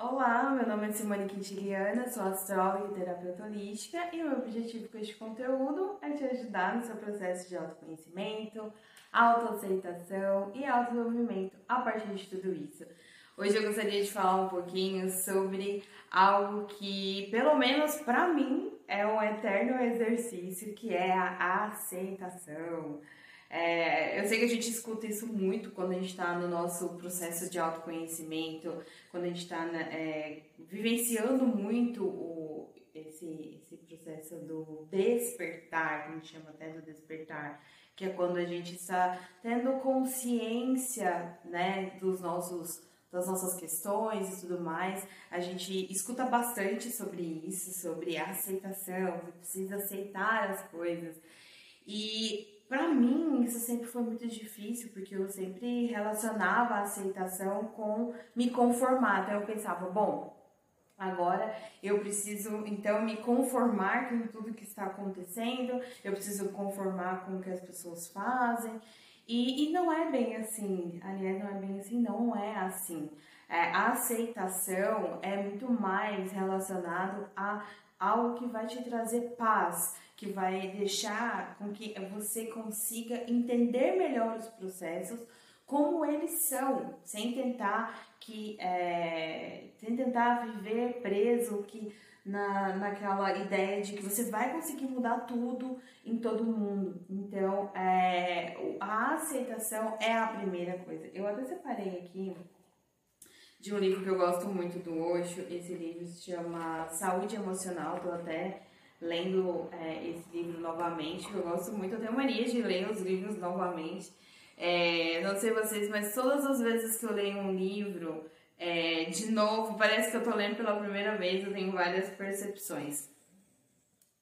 Olá, meu nome é Simone Quintiliana, sou astróloga e terapeuta holística e o meu objetivo com este conteúdo é te ajudar no seu processo de autoconhecimento, autoaceitação e autodesenvolvimento a partir de tudo isso. Hoje eu gostaria de falar um pouquinho sobre algo que, pelo menos para mim, é um eterno exercício, que é a aceitação. É, eu sei que a gente escuta isso muito quando a gente está no nosso processo de autoconhecimento, quando a gente está é, vivenciando muito o, esse, esse processo do despertar, que a gente chama até do despertar, que é quando a gente está tendo consciência né, dos nossos das nossas questões e tudo mais. A gente escuta bastante sobre isso, sobre a aceitação, você precisa aceitar as coisas. E para mim, isso sempre foi muito difícil, porque eu sempre relacionava a aceitação com me conformar. Então eu pensava, bom, agora eu preciso então me conformar com tudo que está acontecendo, eu preciso conformar com o que as pessoas fazem. E, e não é bem assim, aliás, não é bem assim, não é assim. É, a aceitação é muito mais relacionado a algo que vai te trazer paz, que vai deixar com que você consiga entender melhor os processos como eles são, sem tentar que é, sem tentar viver preso que na, naquela ideia de que você vai conseguir mudar tudo em todo mundo. Então, é, a aceitação é a primeira coisa. Eu até separei aqui de um livro que eu gosto muito do Osho. Esse livro se chama Saúde Emocional. Estou até lendo é, esse livro novamente, que eu gosto muito. Eu tenho mania de ler os livros novamente. É, não sei vocês, mas todas as vezes que eu leio um livro é, de novo, parece que eu tô lendo pela primeira vez, eu tenho várias percepções.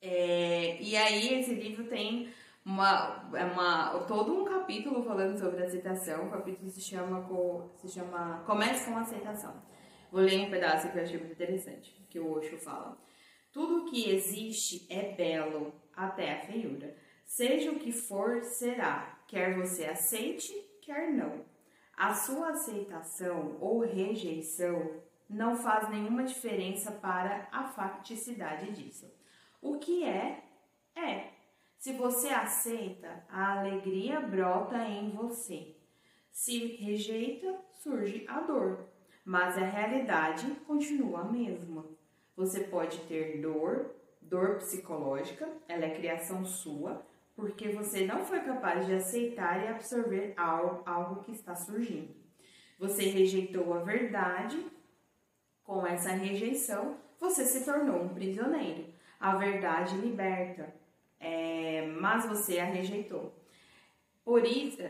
É, e aí esse livro tem uma, é uma, todo um capítulo falando sobre aceitação. O capítulo se chama, se chama Comece com Aceitação. Vou ler um pedaço que eu achei muito interessante, que o Osho fala. Tudo que existe é belo, até a feiura. Seja o que for, será, quer você aceite, quer não. A sua aceitação ou rejeição não faz nenhuma diferença para a facticidade disso. O que é, é. Se você aceita, a alegria brota em você. Se rejeita, surge a dor, mas a realidade continua a mesma. Você pode ter dor, dor psicológica, ela é criação sua, porque você não foi capaz de aceitar e absorver algo, algo que está surgindo. Você rejeitou a verdade, com essa rejeição, você se tornou um prisioneiro. A verdade liberta, é, mas você a rejeitou. Por isso,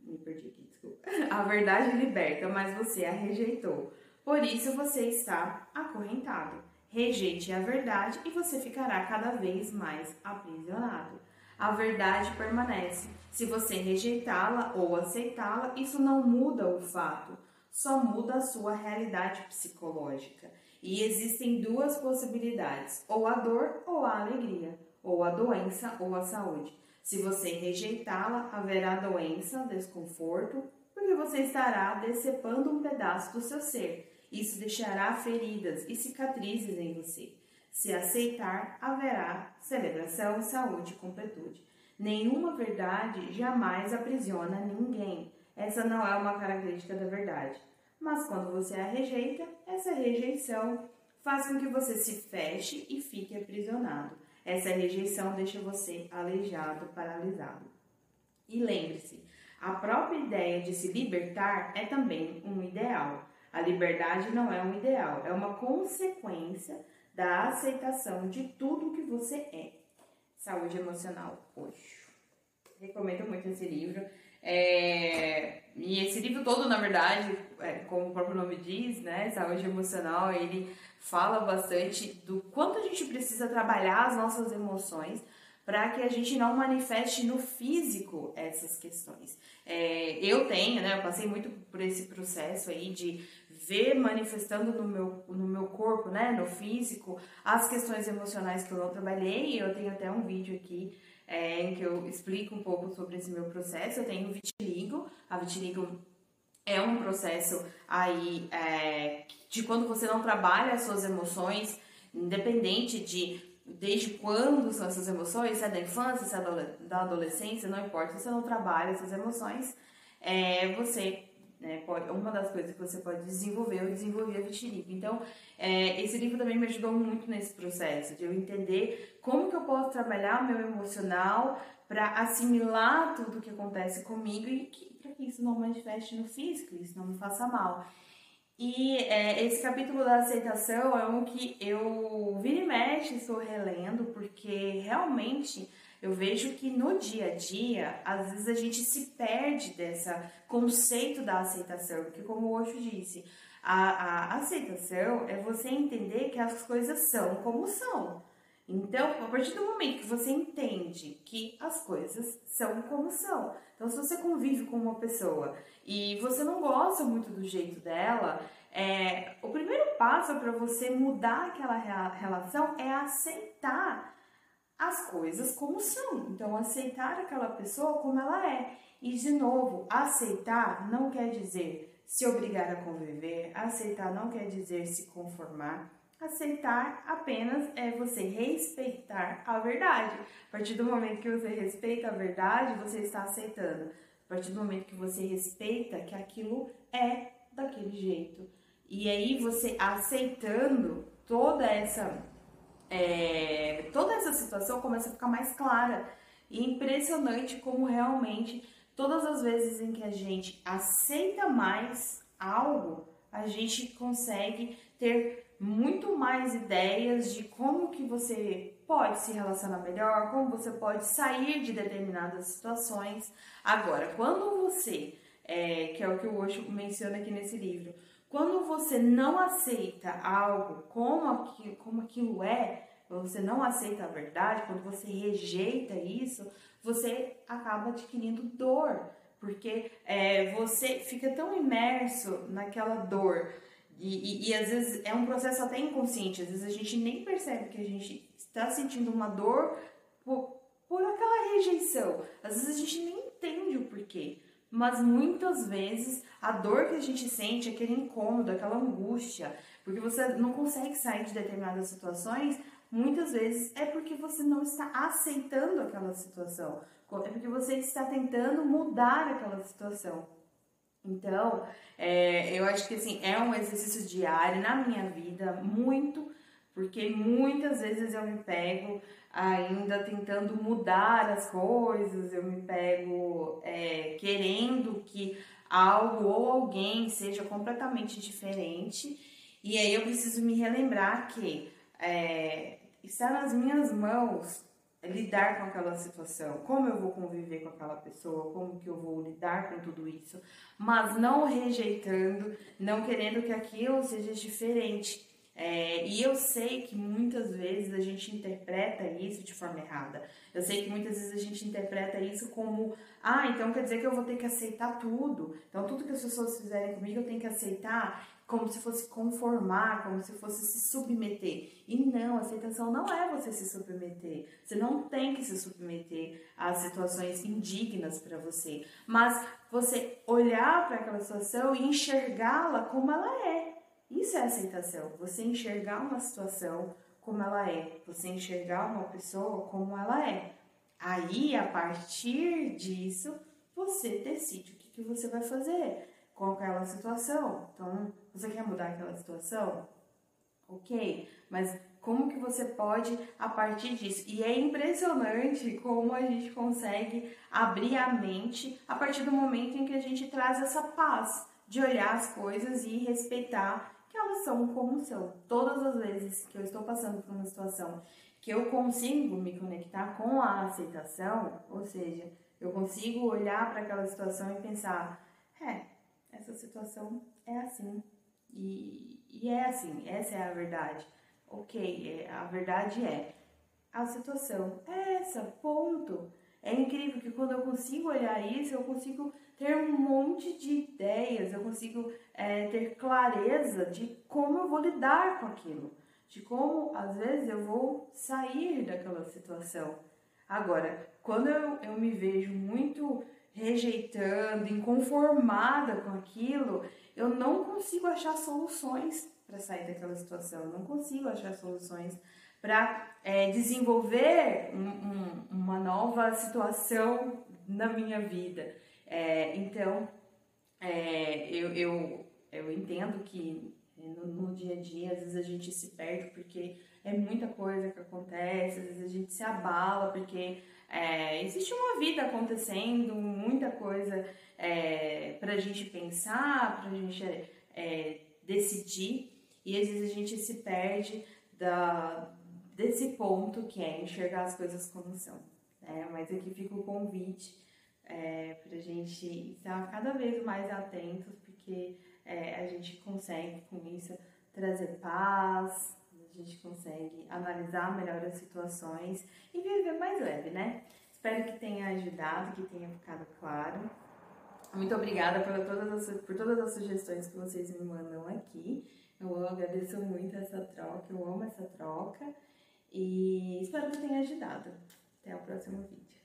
me perdi aqui, desculpa. A verdade liberta, mas você a rejeitou. Por isso você está acorrentado. Rejeite a verdade e você ficará cada vez mais aprisionado. A verdade permanece. Se você rejeitá-la ou aceitá-la, isso não muda o fato, só muda a sua realidade psicológica. E existem duas possibilidades: ou a dor ou a alegria ou a doença ou a saúde. Se você rejeitá-la, haverá doença, desconforto, porque você estará decepando um pedaço do seu ser. Isso deixará feridas e cicatrizes em você. Se aceitar, haverá celebração, saúde e completude. Nenhuma verdade jamais aprisiona ninguém. Essa não é uma característica da verdade. Mas quando você a rejeita, essa rejeição faz com que você se feche e fique aprisionado. Essa rejeição deixa você aleijado, paralisado. E lembre-se, a própria ideia de se libertar é também um ideal. A liberdade não é um ideal, é uma consequência da aceitação de tudo que você é. Saúde emocional hoje. Recomendo muito esse livro. É... E esse livro todo, na verdade, é, como o próprio nome diz, né, saúde emocional, ele fala bastante do quanto a gente precisa trabalhar as nossas emoções para que a gente não manifeste no físico essas questões. É, eu tenho, né, eu passei muito por esse processo aí de ver manifestando no meu, no meu corpo, né, no físico, as questões emocionais que eu não trabalhei. Eu tenho até um vídeo aqui é, em que eu explico um pouco sobre esse meu processo. Eu tenho vitiligo. A vitiligo é um processo aí é, de quando você não trabalha as suas emoções, independente de desde quando são essas emoções, se é da infância, se é da adolescência, não importa, se você não trabalha essas emoções, é, você né, uma das coisas que você pode desenvolver, eu desenvolvi a vitiligo. Então, é, esse livro também me ajudou muito nesse processo, de eu entender como que eu posso trabalhar o meu emocional para assimilar tudo que acontece comigo e para que isso não manifeste no físico, isso não me faça mal. E é, esse capítulo da aceitação é um que eu vira e mexe estou relendo, porque realmente eu vejo que no dia a dia, às vezes a gente se perde desse conceito da aceitação, porque como o Osho disse, a, a aceitação é você entender que as coisas são como são. Então, a partir do momento que você entende que as coisas são como são, então se você convive com uma pessoa e você não gosta muito do jeito dela, é, o primeiro passo para você mudar aquela relação é aceitar as coisas como são. Então, aceitar aquela pessoa como ela é. E, de novo, aceitar não quer dizer se obrigar a conviver, aceitar não quer dizer se conformar. Aceitar apenas é você respeitar a verdade. A partir do momento que você respeita a verdade, você está aceitando. A partir do momento que você respeita que aquilo é daquele jeito. E aí você aceitando toda essa é, toda essa situação começa a ficar mais clara. E impressionante como realmente todas as vezes em que a gente aceita mais algo, a gente consegue ter muito mais ideias de como que você pode se relacionar melhor, como você pode sair de determinadas situações. Agora, quando você, é, que é o que o Osho menciona aqui nesse livro, quando você não aceita algo como aquilo, como aquilo é, você não aceita a verdade, quando você rejeita isso, você acaba adquirindo dor, porque é, você fica tão imerso naquela dor. E, e, e, às vezes é um processo até inconsciente, às vezes a gente nem percebe que a gente está sentindo uma dor por, por aquela rejeição. Às vezes a gente nem entende o porquê mas muitas vezes a dor que a gente sente, aquele incômodo, aquela angústia, porque você não consegue sair de determinadas situações, muitas vezes é porque você não está aceitando aquela situação, é porque você está tentando mudar aquela situação. Então, é, eu acho que assim, é um exercício diário na minha vida, muito, porque muitas vezes eu me pego ainda tentando mudar as coisas, eu me pego é, querendo que algo ou alguém seja completamente diferente, e aí eu preciso me relembrar que é, está nas minhas mãos lidar com aquela situação, como eu vou conviver com aquela pessoa, como que eu vou lidar com tudo isso, mas não rejeitando, não querendo que aquilo seja diferente. É, e eu sei que muitas vezes a gente interpreta isso de forma errada. Eu sei que muitas vezes a gente interpreta isso como, ah, então quer dizer que eu vou ter que aceitar tudo. Então tudo que as pessoas fizerem comigo eu tenho que aceitar, como se fosse conformar, como se fosse se submeter. E não, aceitação não é você se submeter. Você não tem que se submeter a situações indignas para você, mas você olhar para aquela situação e enxergá-la como ela é. Isso é aceitação. Você enxergar uma situação como ela é, você enxergar uma pessoa como ela é. Aí, a partir disso, você decide o que, que você vai fazer com aquela situação. Então, você quer mudar aquela situação? Ok, mas como que você pode a partir disso? E é impressionante como a gente consegue abrir a mente a partir do momento em que a gente traz essa paz de olhar as coisas e respeitar como são. Todas as vezes que eu estou passando por uma situação que eu consigo me conectar com a aceitação, ou seja, eu consigo olhar para aquela situação e pensar, é, essa situação é assim. E, e é assim, essa é a verdade. Ok, é, a verdade é, a situação é essa, ponto. É incrível que quando eu consigo olhar isso, eu consigo ter um monte de ideias, eu consigo é, ter clareza de como eu vou lidar com aquilo, de como às vezes eu vou sair daquela situação. Agora, quando eu, eu me vejo muito rejeitando, inconformada com aquilo, eu não consigo achar soluções para sair daquela situação, eu não consigo achar soluções para é, desenvolver um, um, uma nova situação na minha vida. É, então, é, eu, eu, eu entendo que no, no, dia a dia, às vezes a gente se perde porque é muita coisa que acontece, às vezes a gente se abala porque é, existe uma vida acontecendo, muita coisa é, para a gente pensar, para a gente é, decidir, e às vezes a gente se perde da, desse ponto que é enxergar as coisas como são. Né? Mas aqui fica o convite é, para a gente estar cada vez mais atentos, porque é, a gente consegue com isso trazer paz, a gente consegue analisar melhor as situações e viver mais leve, né? Espero que tenha ajudado, que tenha ficado claro. Muito obrigada por todas, as, por todas as sugestões que vocês me mandam aqui. Eu agradeço muito essa troca, eu amo essa troca e espero que tenha ajudado. Até o próximo vídeo.